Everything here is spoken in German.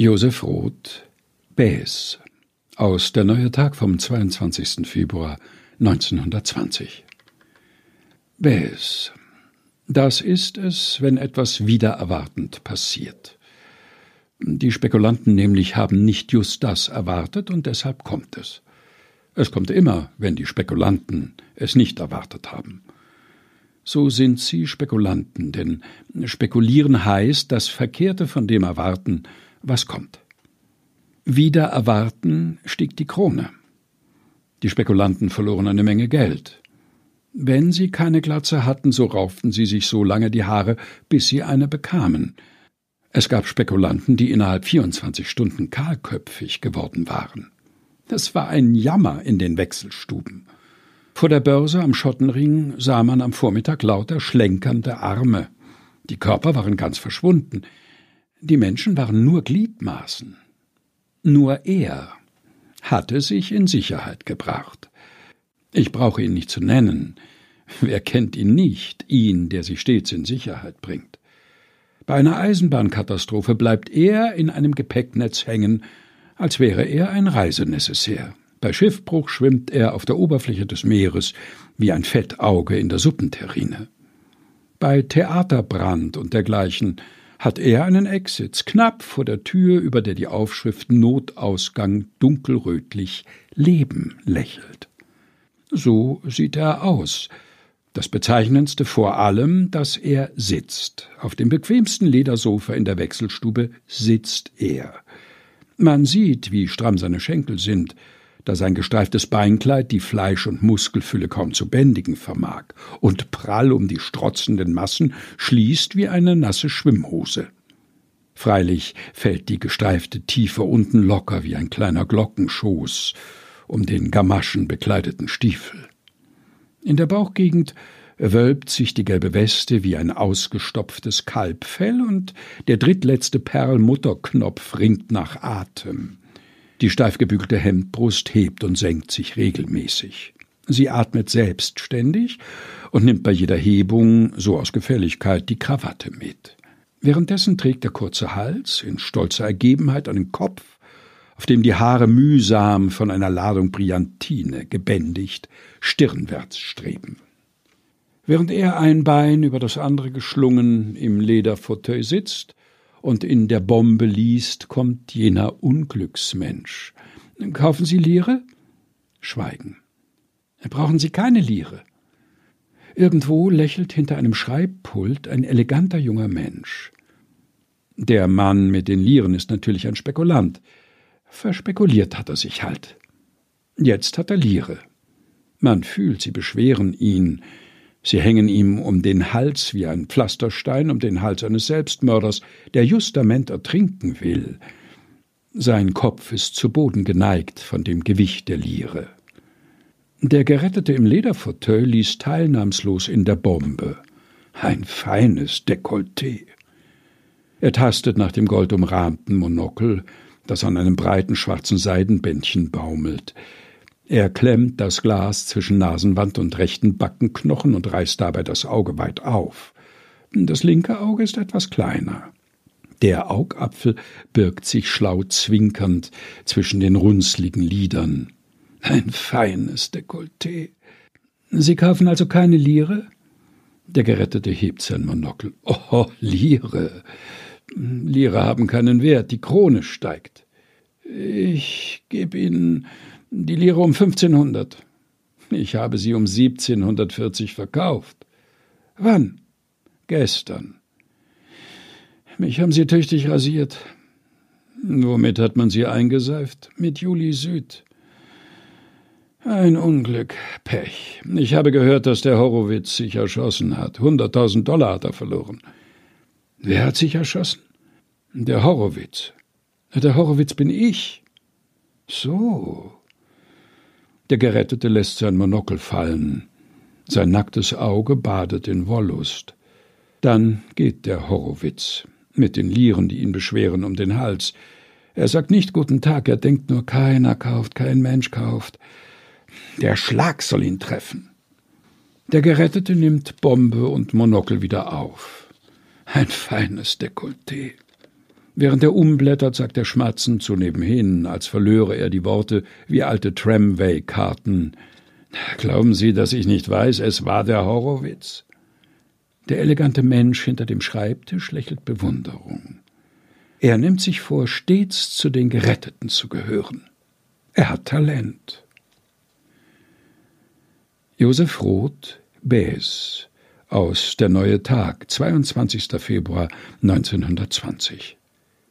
Josef Roth Bäs aus Der neue Tag vom 22. Februar 1920 Bäs Das ist es, wenn etwas wieder erwartend passiert. Die Spekulanten nämlich haben nicht just das erwartet und deshalb kommt es. Es kommt immer, wenn die Spekulanten es nicht erwartet haben. So sind sie Spekulanten, denn spekulieren heißt das Verkehrte von dem erwarten, was kommt. Wieder erwarten stieg die Krone. Die Spekulanten verloren eine Menge Geld. Wenn sie keine Glatze hatten, so rauften sie sich so lange die Haare, bis sie eine bekamen. Es gab Spekulanten, die innerhalb 24 Stunden kahlköpfig geworden waren. Das war ein Jammer in den Wechselstuben. Vor der Börse am Schottenring sah man am Vormittag lauter schlenkernde Arme. Die Körper waren ganz verschwunden. Die Menschen waren nur Gliedmaßen. Nur er hatte sich in Sicherheit gebracht. Ich brauche ihn nicht zu nennen. Wer kennt ihn nicht, ihn, der sich stets in Sicherheit bringt? Bei einer Eisenbahnkatastrophe bleibt er in einem Gepäcknetz hängen, als wäre er ein Reisenecessaire. Bei Schiffbruch schwimmt er auf der Oberfläche des Meeres wie ein Fettauge in der Suppenterrine. Bei Theaterbrand und dergleichen hat er einen Exit, knapp vor der Tür, über der die Aufschrift Notausgang dunkelrötlich Leben lächelt. So sieht er aus, das Bezeichnendste vor allem, dass er sitzt. Auf dem bequemsten Ledersofa in der Wechselstube sitzt er. Man sieht, wie stramm seine Schenkel sind, da sein gestreiftes Beinkleid die Fleisch- und Muskelfülle kaum zu bändigen vermag und prall um die strotzenden Massen schließt wie eine nasse Schwimmhose. Freilich fällt die gestreifte Tiefe unten locker wie ein kleiner Glockenschoß um den gamaschenbekleideten Stiefel. In der Bauchgegend wölbt sich die gelbe Weste wie ein ausgestopftes Kalbfell und der drittletzte Perlmutterknopf ringt nach Atem. Die steif gebügelte Hemdbrust hebt und senkt sich regelmäßig. Sie atmet selbstständig und nimmt bei jeder Hebung, so aus Gefälligkeit, die Krawatte mit. Währenddessen trägt der kurze Hals in stolzer Ergebenheit einen Kopf, auf dem die Haare mühsam von einer Ladung Brillantine gebändigt stirnwärts streben. Während er ein Bein über das andere geschlungen im Lederfauteuil sitzt und in der Bombe liest, kommt jener Unglücksmensch. Kaufen Sie Lire? Schweigen. Brauchen Sie keine Lire? Irgendwo lächelt hinter einem Schreibpult ein eleganter junger Mensch. Der Mann mit den Lieren ist natürlich ein Spekulant. Verspekuliert hat er sich halt. Jetzt hat er Liere. Man fühlt, sie beschweren ihn. Sie hängen ihm um den Hals wie ein Pflasterstein um den Hals eines Selbstmörders, der justament ertrinken will. Sein Kopf ist zu Boden geneigt von dem Gewicht der Liere. Der Gerettete im Lederfauteuil liest teilnahmslos in der Bombe. Ein feines Dekolleté. Er tastet nach dem goldumrahmten Monokel, das an einem breiten schwarzen Seidenbändchen baumelt. Er klemmt das Glas zwischen Nasenwand und rechten Backenknochen und reißt dabei das Auge weit auf. Das linke Auge ist etwas kleiner. Der Augapfel birgt sich schlau zwinkernd zwischen den runzligen Lidern. Ein feines Dekolleté. Sie kaufen also keine Lire? Der Gerettete hebt sein Monokel. Oh, Lire. Lire haben keinen Wert, die Krone steigt. Ich gebe Ihnen die Lire um 1500. Ich habe sie um 1740 verkauft. Wann? Gestern. Mich haben sie tüchtig rasiert. Womit hat man sie eingeseift? Mit Juli Süd. Ein Unglück, Pech. Ich habe gehört, dass der Horowitz sich erschossen hat. Hunderttausend Dollar hat er verloren. Wer hat sich erschossen? Der Horowitz. Der Horowitz bin ich. So. Der Gerettete lässt sein Monokel fallen. Sein nacktes Auge badet in Wollust. Dann geht der Horowitz mit den Lieren, die ihn beschweren, um den Hals. Er sagt nicht guten Tag, er denkt nur, keiner kauft, kein Mensch kauft. Der Schlag soll ihn treffen. Der Gerettete nimmt Bombe und Monokel wieder auf. Ein feines Dekolleté. Während er umblättert, sagt er schmatzend zu nebenhin, als verlöre er die Worte wie alte Tramway-Karten. Glauben Sie, dass ich nicht weiß, es war der Horowitz? Der elegante Mensch hinter dem Schreibtisch lächelt Bewunderung. Er nimmt sich vor, stets zu den Geretteten zu gehören. Er hat Talent. Josef Roth, Bäs, aus Der neue Tag, 22. Februar 1920.